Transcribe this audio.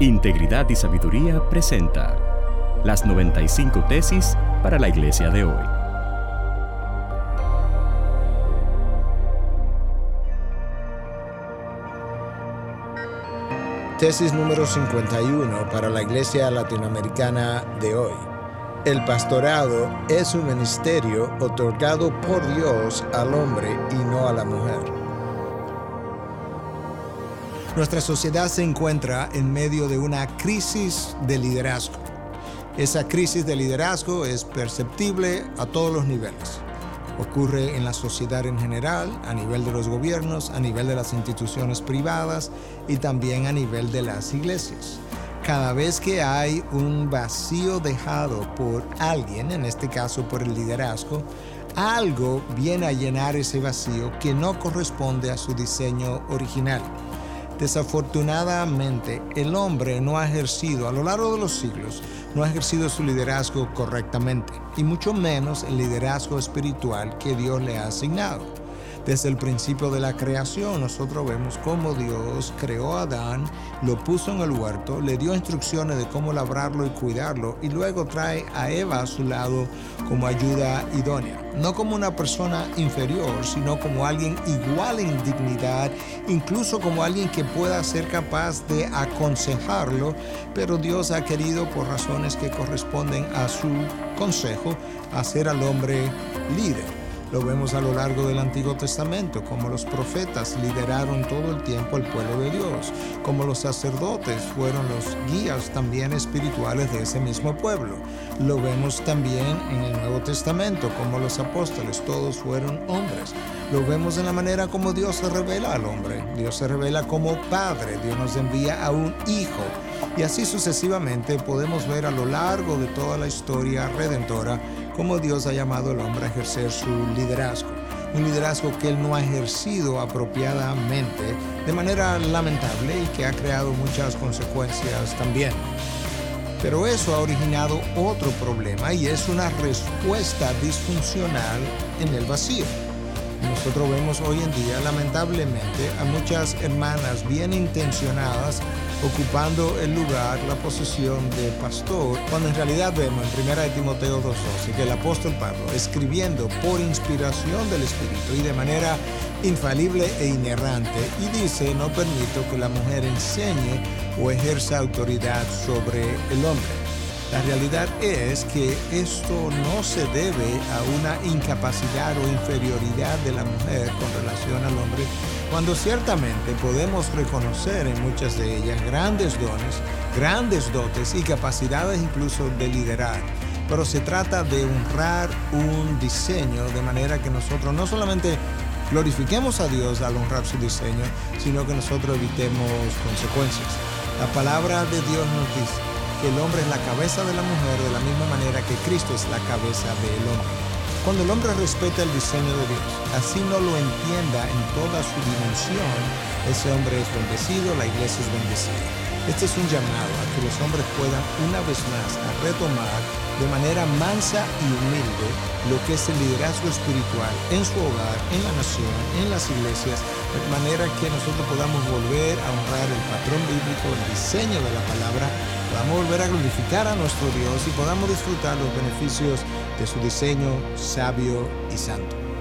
Integridad y Sabiduría presenta las 95 tesis para la iglesia de hoy. Tesis número 51 para la iglesia latinoamericana de hoy. El pastorado es un ministerio otorgado por Dios al hombre y no a la mujer. Nuestra sociedad se encuentra en medio de una crisis de liderazgo. Esa crisis de liderazgo es perceptible a todos los niveles. Ocurre en la sociedad en general, a nivel de los gobiernos, a nivel de las instituciones privadas y también a nivel de las iglesias. Cada vez que hay un vacío dejado por alguien, en este caso por el liderazgo, algo viene a llenar ese vacío que no corresponde a su diseño original. Desafortunadamente, el hombre no ha ejercido a lo largo de los siglos, no ha ejercido su liderazgo correctamente, y mucho menos el liderazgo espiritual que Dios le ha asignado. Desde el principio de la creación nosotros vemos cómo Dios creó a Adán, lo puso en el huerto, le dio instrucciones de cómo labrarlo y cuidarlo y luego trae a Eva a su lado como ayuda idónea. No como una persona inferior, sino como alguien igual en dignidad, incluso como alguien que pueda ser capaz de aconsejarlo, pero Dios ha querido por razones que corresponden a su consejo hacer al hombre líder. Lo vemos a lo largo del Antiguo Testamento, como los profetas lideraron todo el tiempo al pueblo de Dios, como los sacerdotes fueron los guías también espirituales de ese mismo pueblo. Lo vemos también en el Nuevo Testamento, como los apóstoles, todos fueron hombres. Lo vemos en la manera como Dios se revela al hombre. Dios se revela como Padre, Dios nos envía a un Hijo. Y así sucesivamente podemos ver a lo largo de toda la historia redentora cómo Dios ha llamado al hombre a ejercer su liderazgo. Un liderazgo que él no ha ejercido apropiadamente de manera lamentable y que ha creado muchas consecuencias también. Pero eso ha originado otro problema y es una respuesta disfuncional en el vacío. Nosotros vemos hoy en día, lamentablemente, a muchas hermanas bien intencionadas ocupando el lugar, la posición de pastor, cuando en realidad vemos en 1 Timoteo 2.12 que el apóstol Pablo, escribiendo por inspiración del Espíritu y de manera infalible e inerrante, y dice, no permito que la mujer enseñe o ejerza autoridad sobre el hombre. La realidad es que esto no se debe a una incapacidad o inferioridad de la mujer con relación al hombre, cuando ciertamente podemos reconocer en muchas de ellas grandes dones, grandes dotes y capacidades incluso de liderar. Pero se trata de honrar un diseño de manera que nosotros no solamente glorifiquemos a Dios al honrar su diseño, sino que nosotros evitemos consecuencias. La palabra de Dios nos dice el hombre es la cabeza de la mujer de la misma manera que Cristo es la cabeza del hombre. Cuando el hombre respeta el diseño de Dios, así no lo entienda en toda su dimensión, ese hombre es bendecido, la iglesia es bendecida. Este es un llamado a que los hombres puedan una vez más retomar de manera mansa y humilde lo que es el liderazgo espiritual en su hogar, en la nación, en las iglesias, de manera que nosotros podamos volver a honrar el patrón bíblico, el diseño de la palabra podamos volver a glorificar a nuestro Dios y podamos disfrutar los beneficios de su diseño sabio y santo.